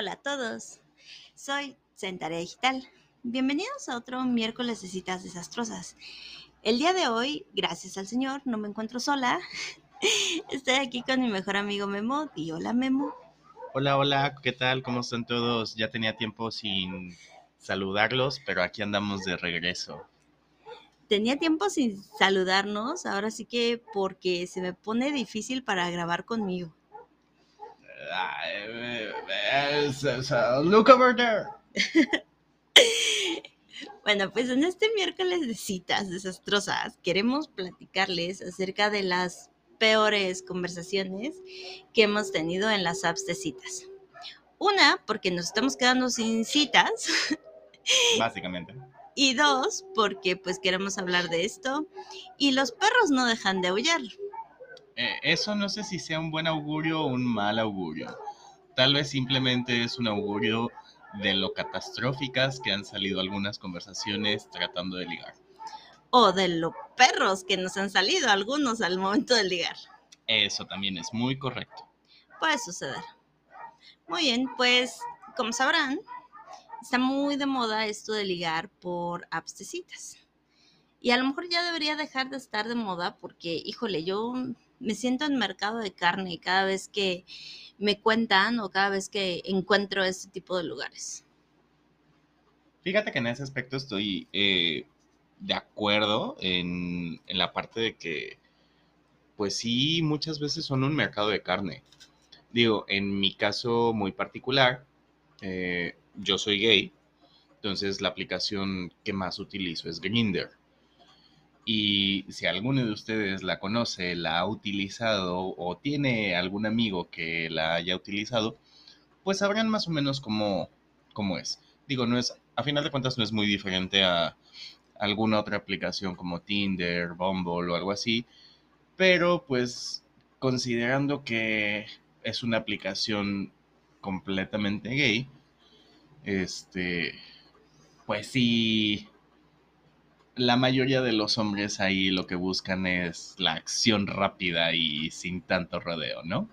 Hola a todos, soy Centarea Digital. Bienvenidos a otro miércoles de citas desastrosas. El día de hoy, gracias al Señor, no me encuentro sola. Estoy aquí con mi mejor amigo Memo. Y hola Memo. Hola, hola, ¿qué tal? ¿Cómo están todos? Ya tenía tiempo sin saludarlos, pero aquí andamos de regreso. Tenía tiempo sin saludarnos, ahora sí que porque se me pone difícil para grabar conmigo. Look over there. Bueno, pues en este miércoles de citas desastrosas queremos platicarles acerca de las peores conversaciones que hemos tenido en las apps de citas. Una, porque nos estamos quedando sin citas. Básicamente. Y dos, porque pues queremos hablar de esto y los perros no dejan de aullar. Eh, eso no sé si sea un buen augurio o un mal augurio. Tal vez simplemente es un augurio de lo catastróficas que han salido algunas conversaciones tratando de ligar. O de los perros que nos han salido algunos al momento de ligar. Eso también es muy correcto. Puede suceder. Muy bien, pues como sabrán, está muy de moda esto de ligar por apps de citas. Y a lo mejor ya debería dejar de estar de moda porque, híjole, yo me siento en mercado de carne cada vez que me cuentan o cada vez que encuentro este tipo de lugares. Fíjate que en ese aspecto estoy eh, de acuerdo en, la parte de que, pues sí, muchas veces son un mercado de carne. Digo, en mi caso muy particular, eh, yo soy gay, entonces la aplicación que más utilizo es Grindr. Y si alguno de ustedes la conoce, la ha utilizado o tiene algún amigo que la haya utilizado, pues sabrán más o menos cómo, cómo es. Digo, no es, a final de cuentas no es muy diferente a alguna otra aplicación como Tinder, Bumble o algo así, pero pues considerando que es una aplicación completamente gay, este, pues sí, la mayoría de los hombres ahí lo que buscan es la acción rápida y sin tanto rodeo, ¿no?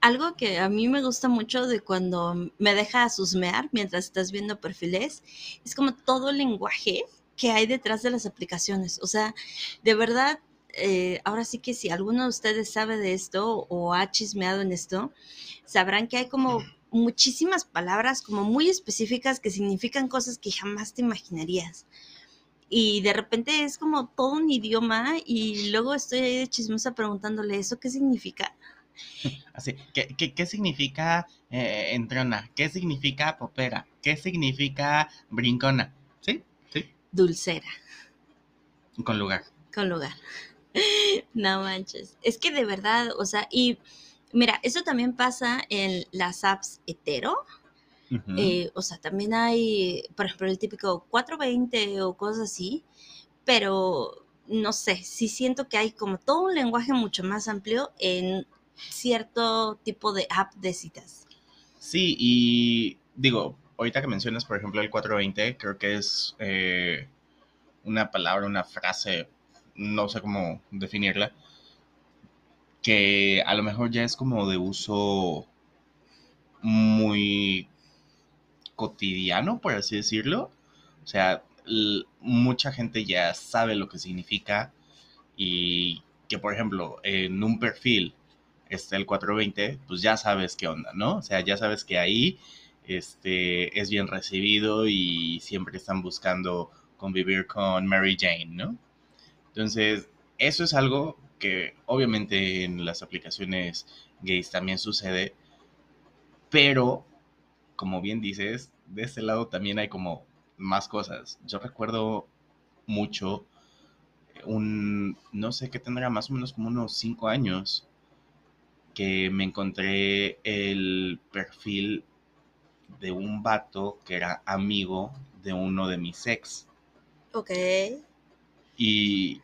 Algo que a mí me gusta mucho de cuando me deja susmear mientras estás viendo perfiles es como todo el lenguaje que hay detrás de las aplicaciones. O sea, de verdad, eh, ahora sí que si alguno de ustedes sabe de esto o ha chismeado en esto, sabrán que hay como muchísimas palabras como muy específicas que significan cosas que jamás te imaginarías y de repente es como todo un idioma y luego estoy ahí de chismosa preguntándole, ¿eso qué significa? Así, ¿qué, qué, significa eh, entrona? ¿Qué significa popera? ¿Qué significa brincona? ¿Sí? ¿Sí? Dulcera. Con lugar. Con lugar. No manches. Es que de verdad, o sea, y mira, eso también pasa en las apps hetero eh, o sea, también hay, por ejemplo, el típico 420 o cosas así, pero no sé, sí siento que hay como todo un lenguaje mucho más amplio en cierto tipo de app de citas. Sí, y digo, ahorita que mencionas, por ejemplo, el 420, creo que es eh, una palabra, una frase, no sé cómo definirla, que a lo mejor ya es como de uso muy cotidiano, por así decirlo. O sea, mucha gente ya sabe lo que significa y que, por ejemplo, en un perfil está el 420, pues ya sabes qué onda, ¿no? O sea, ya sabes que ahí este, es bien recibido y siempre están buscando convivir con Mary Jane, ¿no? Entonces, eso es algo que obviamente en las aplicaciones gays también sucede, pero como bien dices, de este lado también hay como más cosas. Yo recuerdo mucho un, no sé qué tendrá, más o menos como unos cinco años, que me encontré el perfil de un vato que era amigo de uno de mis ex. Ok. Y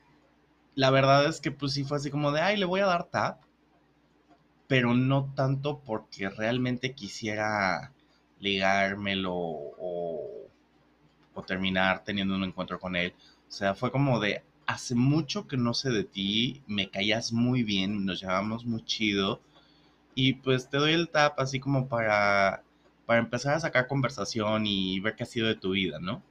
la verdad es que pues sí fue así como de, ay, le voy a dar tap, pero no tanto porque realmente quisiera ligármelo o, terminar teniendo un encuentro con él. O sea, fue como de, hace mucho que no sé de ti, me caías muy bien, nos llevamos muy chido y pues te doy el tap así como para para empezar a sacar conversación y ver qué ha sido de tu vida, ¿no?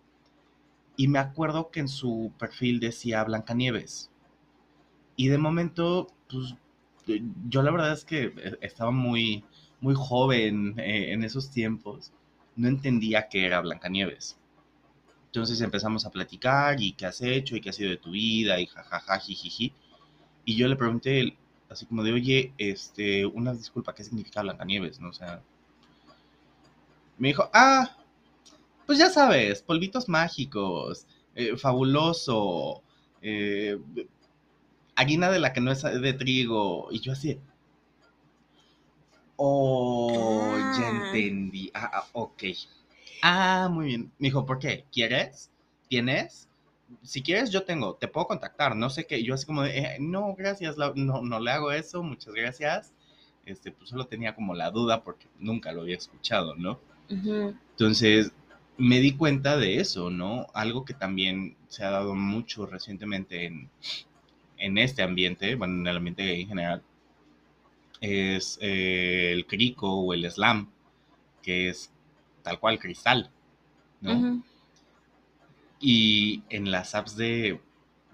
Y me acuerdo que en su perfil decía Blancanieves. Y de momento, pues yo la verdad es que eh, estaba muy, muy joven eh, en esos tiempos. No entendía qué era Blancanieves. Entonces empezamos a platicar y qué has hecho y qué ha sido de tu vida y jajaja, jijiji. Y yo le pregunté, así como de, oye, este, una disculpa, ¿qué significa Blancanieves? ¿No? O sea, me dijo, ah, pues ya sabes, polvitos mágicos, eh, fabuloso, eh, harina de la que no es de trigo. Y yo así, oh, ya Ah. entendí. Ah, ah, ok. Ah, muy bien. Me dijo, ¿por qué? ¿Quieres? ¿Tienes? Si quieres, yo tengo, te puedo contactar, no sé qué. Yo así como de, "Eh, no, gracias, la- no, no le hago eso, muchas gracias. Este, pues solo tenía como la duda porque nunca lo había escuchado, ¿no? Entonces, me di cuenta de eso, ¿no? Algo que también se ha dado mucho recientemente en, en este ambiente, bueno, en el ambiente en general, es eh, el crico o el slam, que es tal cual cristal, ¿no? Y en las apps de,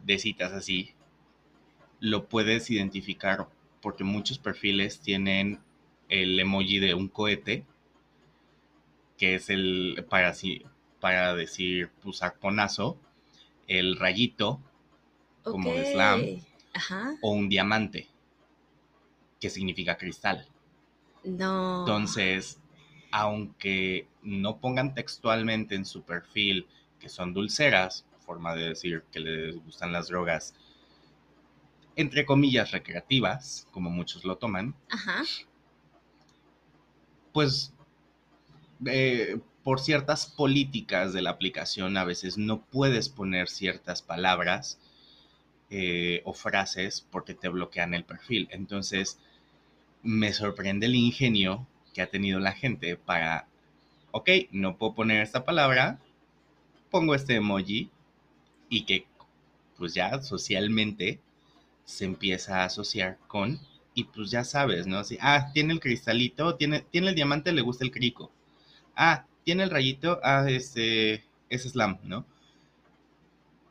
de citas así, lo puedes identificar porque muchos perfiles tienen el emoji de un cohete, que es el para, para decir pues arponazo, el rayito Como de slam. Ajá. o un diamante, que significa cristal. No. Entonces, aunque no pongan textualmente en su perfil que son dulceras, forma de decir que les gustan las drogas, entre comillas recreativas, como muchos lo toman, Ajá. pues eh, por ciertas políticas de la aplicación a veces no puedes poner ciertas palabras eh, o frases porque te bloquean el perfil. Entonces, me sorprende el ingenio que ha tenido la gente para, ok, no puedo poner esta palabra, pongo este emoji y que pues ya socialmente se empieza a asociar con y pues ya sabes, ¿no? Así, ah, tiene el cristalito, tiene, tiene el diamante, le gusta el crico. Ah, tiene el rayito, ah, este, es slam, ¿no?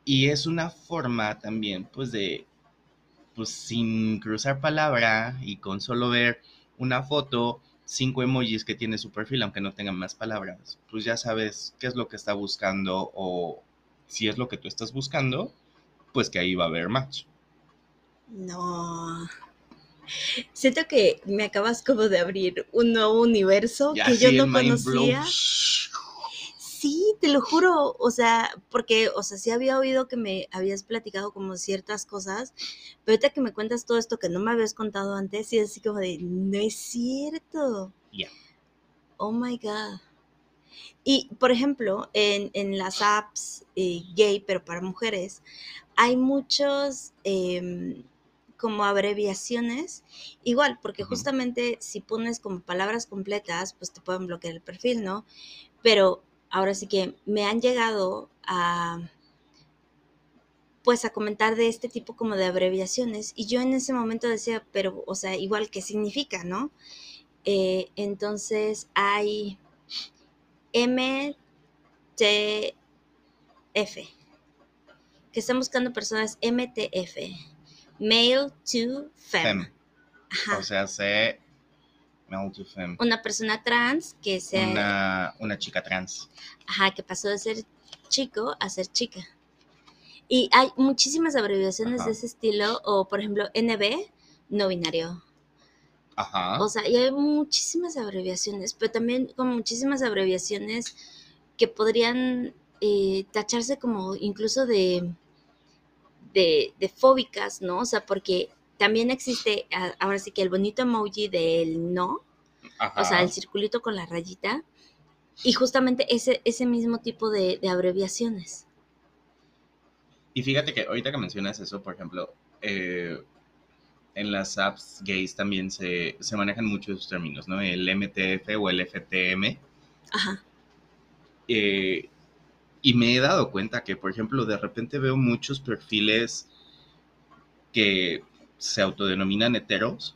Y es una forma también, pues, de, pues, sin cruzar palabra y con solo ver una foto, cinco emojis que tiene su perfil, aunque no tengan más palabras, pues ya sabes qué es lo que está buscando o si es lo que tú estás buscando, pues que ahí va a haber match. No. Siento que me acabas como de abrir un nuevo universo Ya que yo no blow. Sí, te lo juro, o sea, porque, o sea, sí había oído que me habías platicado como ciertas cosas, pero ahorita que me cuentas todo esto que no me habías contado antes, y es así como de, no es cierto. Ya. Oh my God. Y, por ejemplo, en, en las apps eh, gay, pero para mujeres, hay muchos em, como abreviaciones, igual, porque justamente si pones como palabras completas, pues te pueden bloquear el perfil, ¿no? Pero ahora sí que me han llegado a pues a comentar de este tipo como de abreviaciones y yo en ese momento decía, pero o sea, igual qué significa, ¿no? Eh, entonces hay MTF, que están buscando personas MTF, Male to. Fem. Ajá. O sea, sé to una persona trans que sea, Una, una chica trans. ajá, que pasó de ser chico a ser chica. Y hay muchísimas abreviaciones Ajá. de ese estilo, o por ejemplo, NB, no binario. Ajá. O sea, y hay muchísimas abreviaciones, pero también con muchísimas abreviaciones que podrían eh, tacharse como incluso de, de, de fóbicas, ¿no? O sea, porque también existe, ahora sí que el bonito emoji del no, Ajá. o sea, el circulito con la rayita, y justamente ese, ese mismo tipo de, de abreviaciones. Y fíjate que ahorita que mencionas eso, por ejemplo, eh, en las apps gays también se, se manejan mucho esos términos, ¿no? El MTF o el FTM. Ajá, eh, y me he dado cuenta que, por ejemplo, de repente veo muchos perfiles que se autodenominan heteros,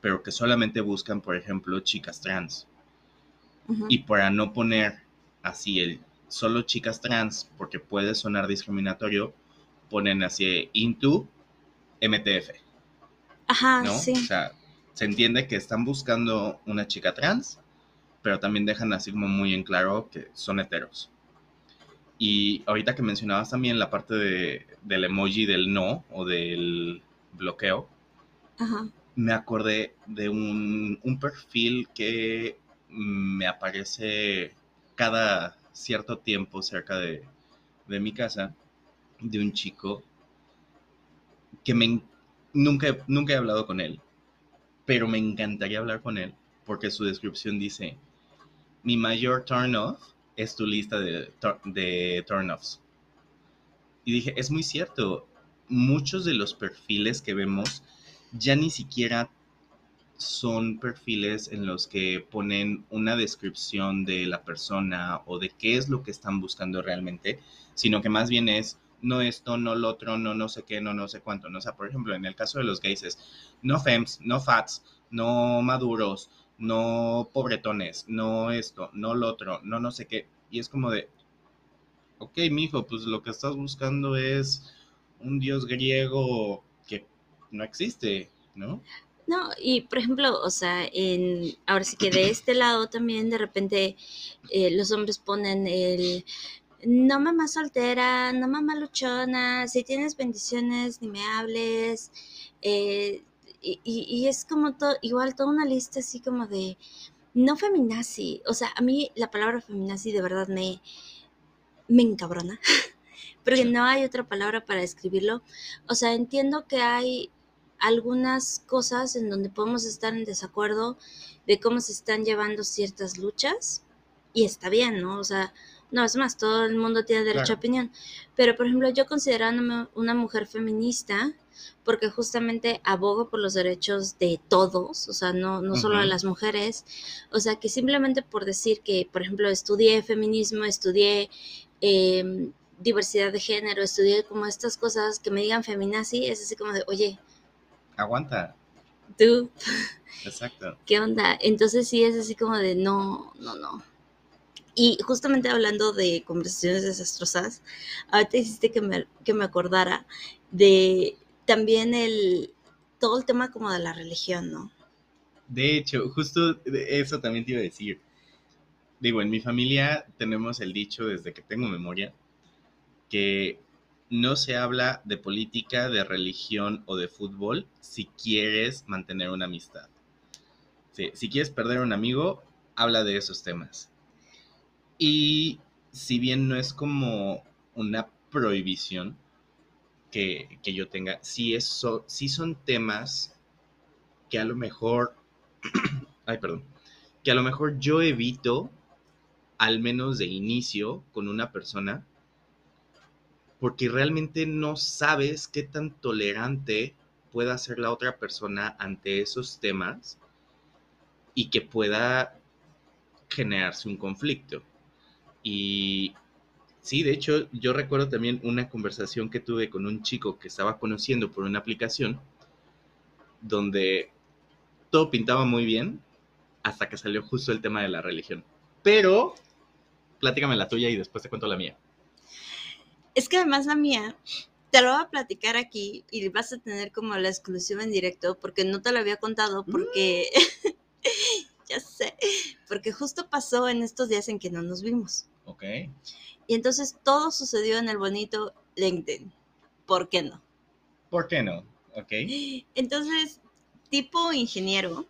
pero que solamente buscan, por ejemplo, chicas trans. Y para no poner así el solo chicas trans, porque puede sonar discriminatorio, ponen así into MTF, Ajá, ¿no? Sí. O sea, se entiende que están buscando una chica trans, pero también dejan así como muy en claro que son heteros. Y ahorita que mencionabas también la parte de, del emoji del no o del bloqueo, Ajá. me acordé de un, un perfil que me aparece cada cierto tiempo cerca de, de mi casa, de un chico que me, nunca, he- nunca he hablado con él, pero me encantaría hablar con él porque su descripción dice, mi mayor turn off es tu lista de, de turn offs. Y dije, es muy cierto, muchos de los perfiles que vemos ya ni siquiera son perfiles en los que ponen una descripción de la persona o de qué es lo que están buscando realmente, sino que más bien es no esto, no lo otro, no no sé qué, no no sé cuánto. ¿no? O sea, por ejemplo, en el caso de los gays no fems, no fats, no maduros, no pobretones, no esto, no lo otro, no no sé qué. Y es como de, ok, mijo, pues lo que estás buscando es un dios griego que no existe, ¿no? No, y por ejemplo, o sea, en, ahora sí que de este lado también de repente eh, los hombres ponen el no mamá soltera, no mamá luchona, si tienes bendiciones ni me hables. eh, y, y- es como todo, igual toda una lista así como de no feminazi. O sea, a mí la palabra feminazi de verdad me, me encabrona. Porque no hay otra palabra para describirlo. O sea, entiendo que hay algunas cosas en donde podemos estar en desacuerdo de cómo se están llevando ciertas luchas y está bien, ¿no? O sea, no es más, todo el mundo tiene derecho Claro. a opinión. Pero, por ejemplo, yo considerándome una mujer feminista, porque justamente abogo por los derechos de todos, o sea, no, no solo de Ujú. las mujeres, o sea, que simplemente por decir que, por ejemplo, estudié feminismo, estudié eh, diversidad de género, estudié como estas cosas que me digan feminazi, es así como de, oye, Aguanta, tú, exacto. ¿qué onda? Entonces sí es así como de, no, no, no. Y justamente hablando de conversaciones desastrosas, ahorita hiciste que me, que me acordara de también el, todo el tema como de la religión, ¿no? De hecho, justo eso también te iba a decir. Digo, en mi familia tenemos el dicho desde que tengo memoria que no se habla de política, de religión o de fútbol si quieres mantener una amistad. Si quieres perder un amigo, habla de esos temas. Y si bien no es como una prohibición que, que yo tenga, sí, es, so- sí son temas que a lo mejor, ay, perdón, que a lo mejor yo evito, al menos de inicio, con una persona, porque realmente no sabes qué tan tolerante pueda ser la otra persona ante esos temas y que pueda generarse un conflicto. Y sí, de hecho, yo recuerdo también una conversación que tuve con un chico que estaba conociendo por una aplicación donde todo pintaba muy bien hasta que salió justo el tema de la religión. Pero, platícame la tuya y después te cuento la mía. Es que además la mía, te lo voy a platicar aquí y vas a tener como la exclusiva en directo porque no te lo había contado porque, ya sé, porque justo pasó en estos días en que no nos vimos. Ok. Y entonces todo sucedió en el bonito LinkedIn. ¿Por qué no? ¿Por qué no? Ok. Entonces, tipo ingeniero,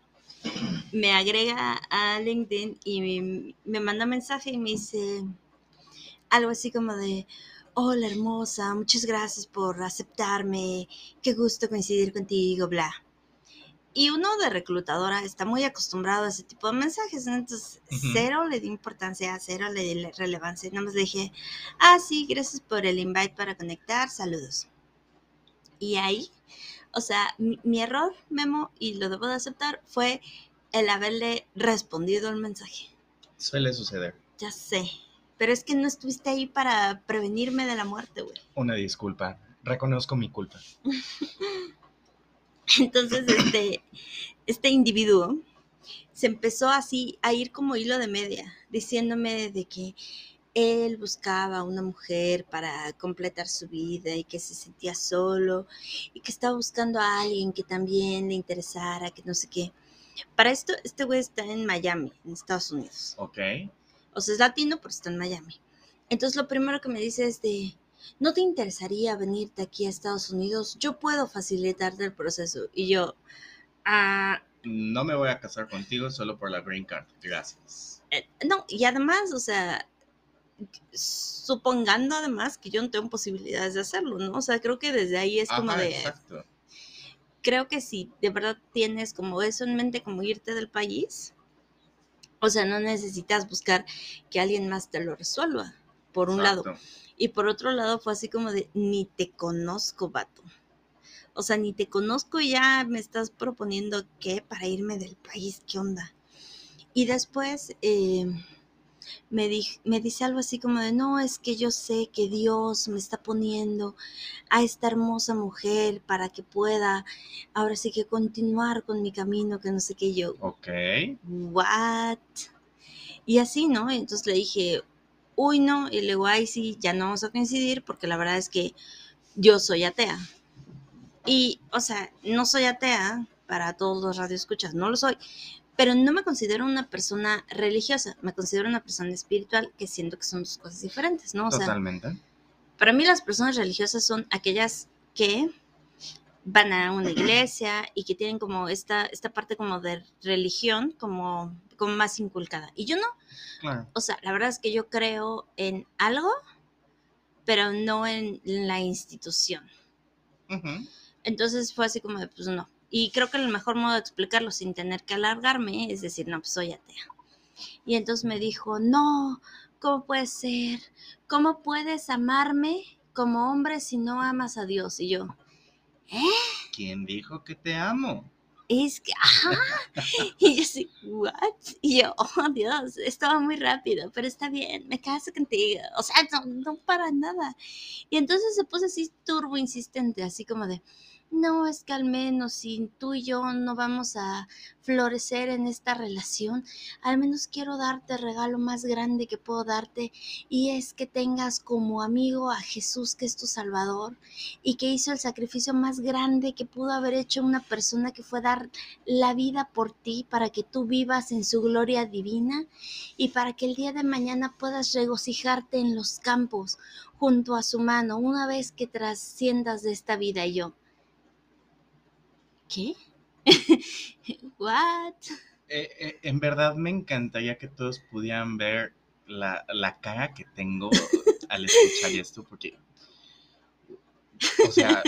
me agrega a LinkedIn y me, me manda mensaje y me dice algo así como de, hola hermosa, muchas gracias por aceptarme, qué gusto coincidir contigo, bla. Y uno de reclutadora está muy acostumbrado a ese tipo de mensajes, ¿no? entonces cero le di importancia, cero le di le- relevancia, nada más le dije, ah, sí, gracias por el invite para conectar, saludos. Y ahí, o sea, mi, mi error, Memo, y lo debo de aceptar, fue el haberle respondido el mensaje. Suele suceder. Ya sé, pero es que no estuviste ahí para prevenirme de la muerte, güey. Una disculpa. Reconozco mi culpa. Entonces, este, este individuo se empezó así a ir como hilo de media, diciéndome de que él buscaba una mujer para completar su vida y que se sentía solo y que estaba buscando a alguien que también le interesara, que no sé qué. Para esto, este güey está en Miami, en Estados Unidos. Ok. O sea, es latino, pero está en Miami. Entonces lo primero que me dice es de, ¿no te interesaría venirte aquí a Estados Unidos? Yo puedo facilitarte el proceso. Y yo, ah, No me voy a casar contigo solo por la green card. Gracias. eh, no, y además, o sea, supongando además que yo no tengo posibilidades de hacerlo, ¿no? O sea, creo que desde ahí es como Ajá, de, exacto. creo que si de verdad tienes como eso en mente, como irte del país, o sea, no necesitas buscar que alguien más te lo resuelva, por un lado. Y por otro lado fue así como de, ni te conozco, vato. O sea, ni te conozco y ya me estás proponiendo qué para irme del país, ¿qué onda? Y después eh, me, di- me dice algo así como de, no, es que yo sé que Dios me está poniendo a esta hermosa mujer para que pueda ahora sí que continuar con mi camino, que no sé qué yo. Ok. ¿what? Y así, ¿no? Entonces le dije, uy, no, y le digo, ay, sí, ya no vamos a coincidir porque la verdad es que yo soy atea. Y, o sea, no soy atea para todos los radioescuchas, no lo soy, pero no me considero una persona religiosa, me considero una persona espiritual, que siento que son dos cosas diferentes, ¿no? O sea, Totalmente. para mí las personas religiosas son aquellas que van a una iglesia y que tienen como esta, esta parte como de religión como, como más inculcada. Y yo no, Claro. o sea, la verdad es que yo creo en algo, pero no en la institución. Entonces fue así como de, pues no. Y creo que el mejor modo de explicarlo sin tener que alargarme es decir, no, pues soy atea. Y entonces me dijo, no, ¿cómo puede ser? ¿Cómo puedes amarme como hombre si no amas a Dios? Y yo, ¿eh? ¿Quién dijo que te amo? Es que, ajá. Y yo así, ¿what? Y yo, oh Dios, estaba muy rápido, pero está bien, me caso contigo. O sea, no, no para nada. Y entonces se puso así turbo insistente, así como de, no, es que al menos si tú y yo no vamos a florecer en esta relación, al menos quiero darte el regalo más grande que puedo darte y es que tengas como amigo a Jesús que es tu Salvador y que hizo el sacrificio más grande que pudo haber hecho una persona que fue dar la vida por ti para que tú vivas en su gloria divina y para que el día de mañana puedas regocijarte en los campos junto a su mano una vez que trasciendas de esta vida yo. ¿Qué? ¿What? Eh, eh, en verdad me encantaría que todos pudieran ver la, la cara que tengo al escuchar esto, porque, o sea,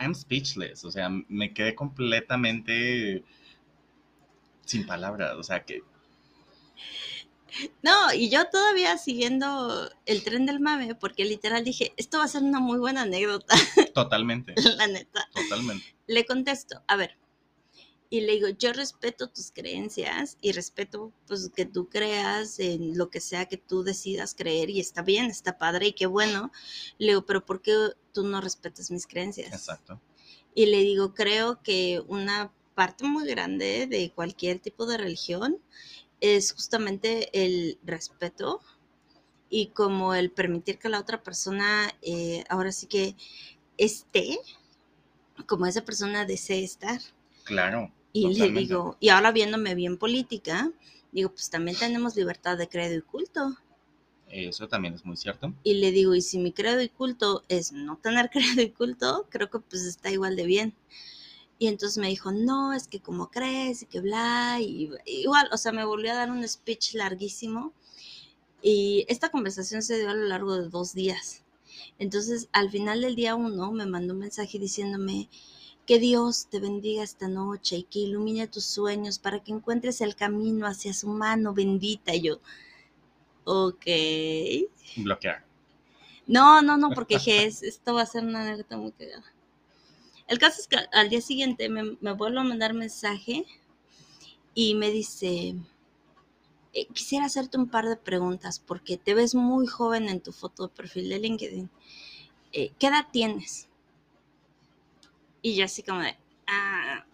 I'm speechless, o sea, me quedé completamente sin palabras, o sea, que No, y yo todavía siguiendo el tren del mame, porque literal dije, esto va a ser una muy buena anécdota, totalmente, la neta. totalmente. Le contesto, a ver, y le digo, yo respeto tus creencias y respeto pues que tú creas en lo que sea que tú decidas creer y está bien, está padre y qué bueno. Le digo, pero ¿por qué tú no respetas mis creencias? Exacto. Y le digo, creo que una parte muy grande de cualquier tipo de religión es justamente el respeto y como el permitir que la otra persona eh, ahora sí que esté como esa persona desee estar. Claro. Y le digo, y ahora viéndome bien política, digo, pues también tenemos libertad de credo y culto. Eso también es muy cierto. Y le digo, y si mi credo y culto es no tener credo y culto, creo que pues está igual de bien. Y entonces me dijo, no, es que como crees y que bla, y igual, o sea, me volvió a dar un speech larguísimo. Y esta conversación se dio a lo largo de dos días. Entonces, al final del día uno, me mandó un mensaje diciéndome que Dios te bendiga esta noche y que ilumine tus sueños para que encuentres el camino hacia su mano bendita. Y yo, ok. Bloquear. No, no, no, porque dije, "Es- esto va a ser una anécdota muy cagada. El caso es que al día siguiente me, me vuelve a mandar mensaje y me dice, "Eh, quisiera hacerte un par de preguntas porque te ves muy joven en tu foto de perfil de LinkedIn. Eh, ¿Qué edad tienes? Y yo así como de, ah,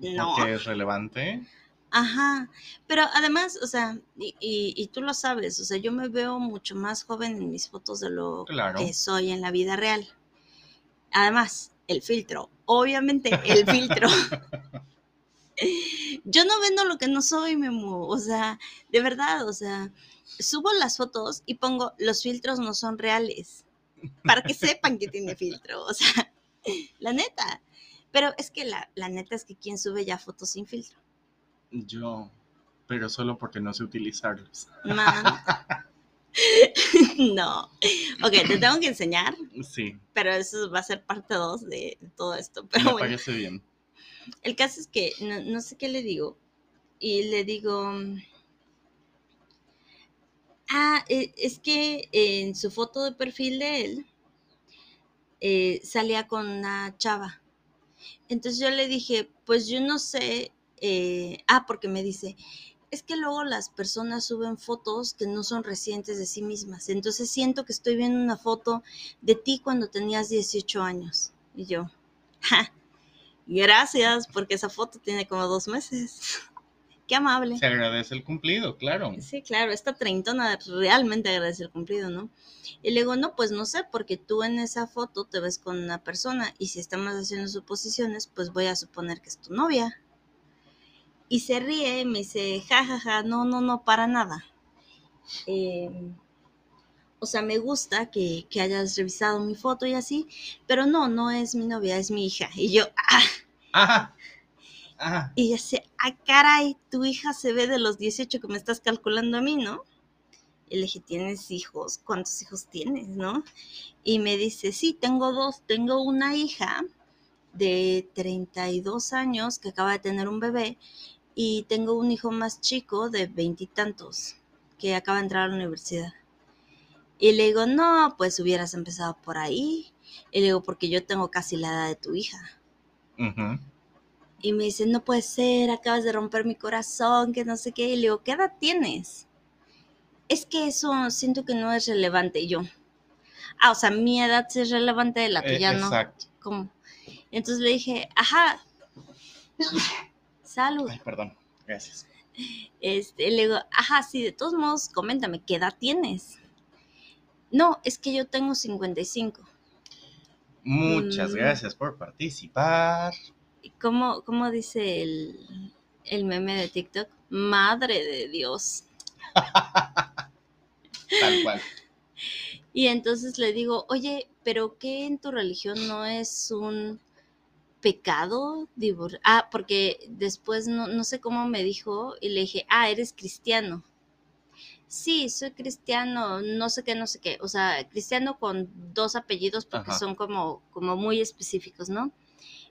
No. Porque es relevante. Ajá, pero además, o sea, y, y- y tú lo sabes, o sea, yo me veo mucho más joven en mis fotos de lo Claro. que soy en la vida real. Además, el filtro, obviamente el filtro. Yo no vendo lo que no soy, Memo, o sea, de verdad, o sea, subo las fotos y pongo los filtros no son reales, para que sepan que tiene filtro, o sea, la neta. Pero es que la, la neta es que quien sube ya fotos sin filtro. Yo, pero solo porque no sé utilizarlos. Man. no. Ok, te tengo que enseñar, Sí, pero eso va a ser parte 2 de todo esto. me Pero bueno, parece bien. el caso es que no, no sé qué le digo. Y le digo. Ah, e- es que en su foto de perfil de él eh, salía con una chava. Entonces yo le dije, pues yo no sé. eh, ah, porque me dice, es que luego las personas suben fotos que no son recientes de sí mismas. Entonces siento que estoy viendo una foto de ti cuando tenías 18 años. Y yo, ja, gracias, porque esa foto tiene como dos meses. Qué amable. Se agradece el cumplido, claro. Sí, claro, esta treintona realmente agradece el cumplido, ¿no? Y le digo, no, pues no sé, porque tú en esa foto te ves con una persona y si estamos haciendo suposiciones, pues voy a suponer que es tu novia. Y se ríe y me dice, jajaja, ja, ja, no, no, no, para nada. Eh, o sea, me gusta que, que hayas revisado mi foto y así, pero no, no es mi novia, es mi hija. Y yo, ah, Ajá. Ajá. y ella dice, ah, caray, tu hija se ve de los 18 que me estás calculando a mí, ¿no? Y le dije, ¿tienes hijos? ¿Cuántos hijos tienes, no? Y me dice, sí, tengo dos. Tengo una hija de 32 años que acaba de tener un bebé y tengo un hijo más chico de veintitantos que acaba de entrar a la universidad. Y le digo, no, pues hubieras empezado por ahí. Y le digo, porque yo tengo casi la edad de tu hija. Y me dice, no puede ser, acabas de romper mi corazón, que no sé qué. Y le digo, ¿qué edad tienes? Es que eso siento que no es relevante. Y yo, ah, o sea, mi edad sí es relevante, la Eh, tuya no. Exacto. ¿Cómo? Entonces le dije, ajá, salud. Ay, perdón. Gracias. Este, le digo, ajá, sí, de todos modos, coméntame, ¿qué edad tienes? No, es que yo tengo 55. Muchas Mm. gracias por participar. ¿Y ¿Cómo, cómo dice el, el meme de TikTok? Madre de Dios. Tal cual. Y entonces le digo, oye, pero ¿qué en tu religión no es un pecado? divor-?" Ah, porque después no, no sé cómo me dijo y le dije, ah, eres cristiano. Sí, soy cristiano, no sé qué, no sé qué. O sea, cristiano con dos apellidos porque Ajá. son como, como muy específicos, ¿no?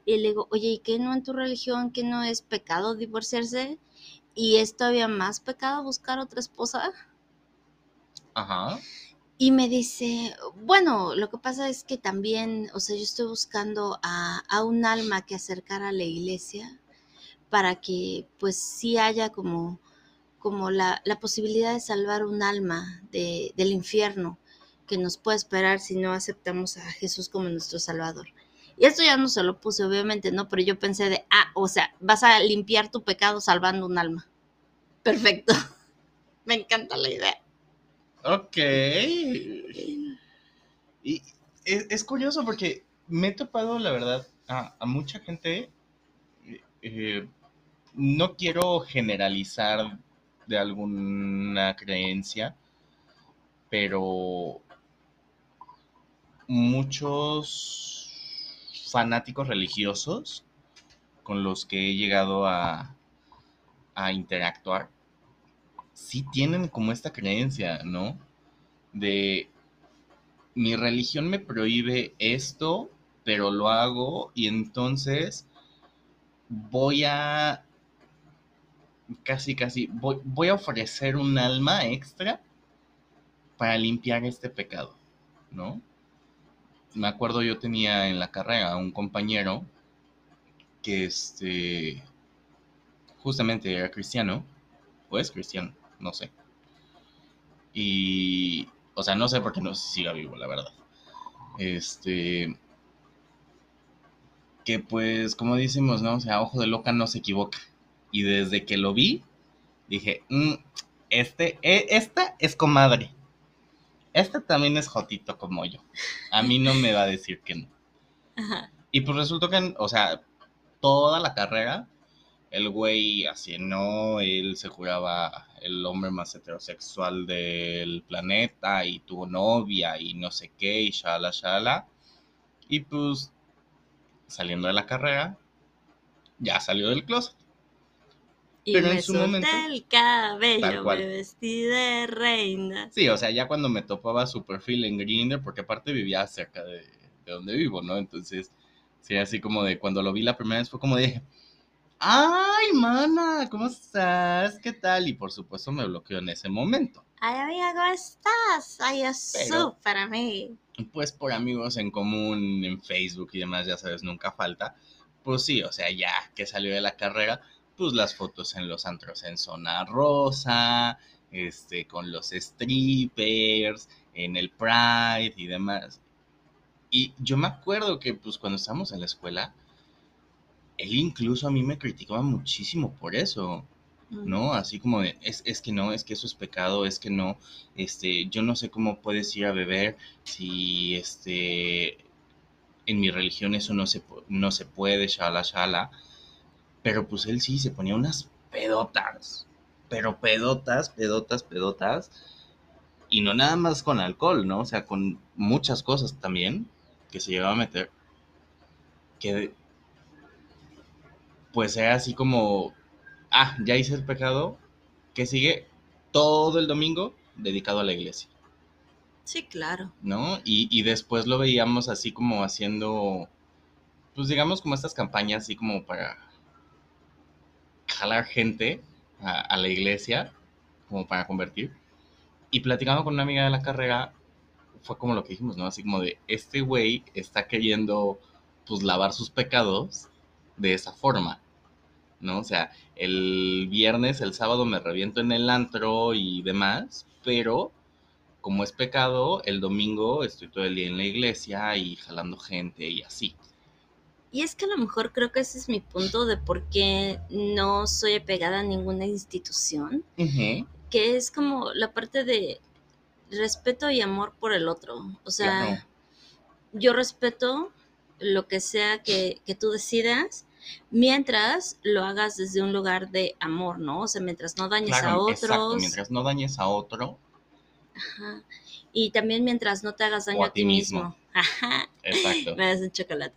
Y le digo, oye, ¿y qué no en tu religión, que no es pecado divorciarse? ¿Y es todavía más pecado buscar otra esposa? Ajá. Y me dice, bueno, lo que pasa es que también, o sea, yo estoy buscando a, a un alma que acercar a la iglesia para que pues sí haya como, como la, la posibilidad de salvar un alma de, del infierno que nos puede esperar si no aceptamos a Jesús como nuestro Salvador. Y esto ya no se lo puse, obviamente, ¿no? Pero yo pensé de, ah, o sea, vas a limpiar tu pecado salvando un alma. Perfecto. Me encanta la idea. Ok. Y es, es curioso porque me he topado, la verdad, a, mucha gente. eh, no quiero generalizar de alguna creencia, pero muchos fanáticos religiosos con los que he llegado a, a interactuar, sí tienen como esta creencia, ¿no? De mi religión me prohíbe esto, pero lo hago y entonces voy a casi casi voy, voy a ofrecer un alma extra para limpiar este pecado, ¿no? Me acuerdo yo tenía en la carrera un compañero que este justamente era cristiano, o es cristiano, no sé. Y, o sea, no sé por qué no siga vivo, la verdad. Este, que pues, como decimos, ¿no? O sea, ojo de loca no se equivoca. Y desde que lo vi, dije, mm, este, e, esta es comadre. Esta también es Jotito como yo. A mí no me va a decir que no. Ajá. Y pues resultó que, o sea, toda la carrera, el güey así, no, él se juraba el hombre más heterosexual del planeta y tuvo novia y no sé qué y shala, shala. Y pues, saliendo de la carrera, ya salió del closet. Y Pero me en su momento, el cabello, me vestí de reina. Sí, o sea, ya cuando me topaba su perfil en Grindr, porque aparte vivía cerca de, de donde vivo, ¿no? Entonces, sí, así como de cuando lo vi la primera vez fue como de, ay, mana, ¿cómo estás? ¿Qué tal? Y por supuesto me bloqueó en ese momento. Ay, amiga, ¿cómo estás? Ay, es Pero- súper a mí. Pues por amigos en común, en Facebook y demás, ya sabes, nunca falta. Pues sí, o sea, ya que salió de la carrera, pues las fotos en los antros en zona rosa, este, con los strippers, en el Pride y demás. Y yo me acuerdo que pues cuando estábamos en la escuela, él incluso a mí me criticaba muchísimo por eso. ¿no? Así como de, es, es que no, es que eso es pecado, es que no, este, yo no sé cómo puedes ir a beber si, este, en mi religión eso no se, no se puede, shala, shala. Pero pues él sí se ponía unas pedotas, pero pedotas, pedotas, pedotas. Y no nada más con alcohol, ¿no? O sea, con muchas cosas también que se llegaba a meter. Que pues era así como, ah, ya hice el pecado, que sigue todo el domingo dedicado a la iglesia, Sí, claro. ¿no? Y, y después lo veíamos así como haciendo, pues digamos como estas campañas así como para jalar gente a, a la iglesia, como para convertir. Y platicando con una amiga de la carrera, fue como lo que dijimos, ¿no? Así como de, este güey está queriendo, pues, lavar sus pecados de esa forma, ¿no? O sea, el viernes, el sábado me reviento en el antro y demás, pero como es pecado, el domingo estoy todo el día en la iglesia y jalando gente y así. Y es que a lo mejor creo que ese es mi punto de por qué no soy apegada a ninguna institución, que es como la parte de respeto y amor por el otro. O sea, claro. yo respeto lo que sea que, que tú decidas, mientras lo hagas desde un lugar de amor, ¿no? O sea, mientras no dañes a otros. exacto, mientras no dañes a otro, Ajá. Y también mientras no te hagas daño O a, ti ti mismo. mismo. Ajá. exacto. Me das un chocolate.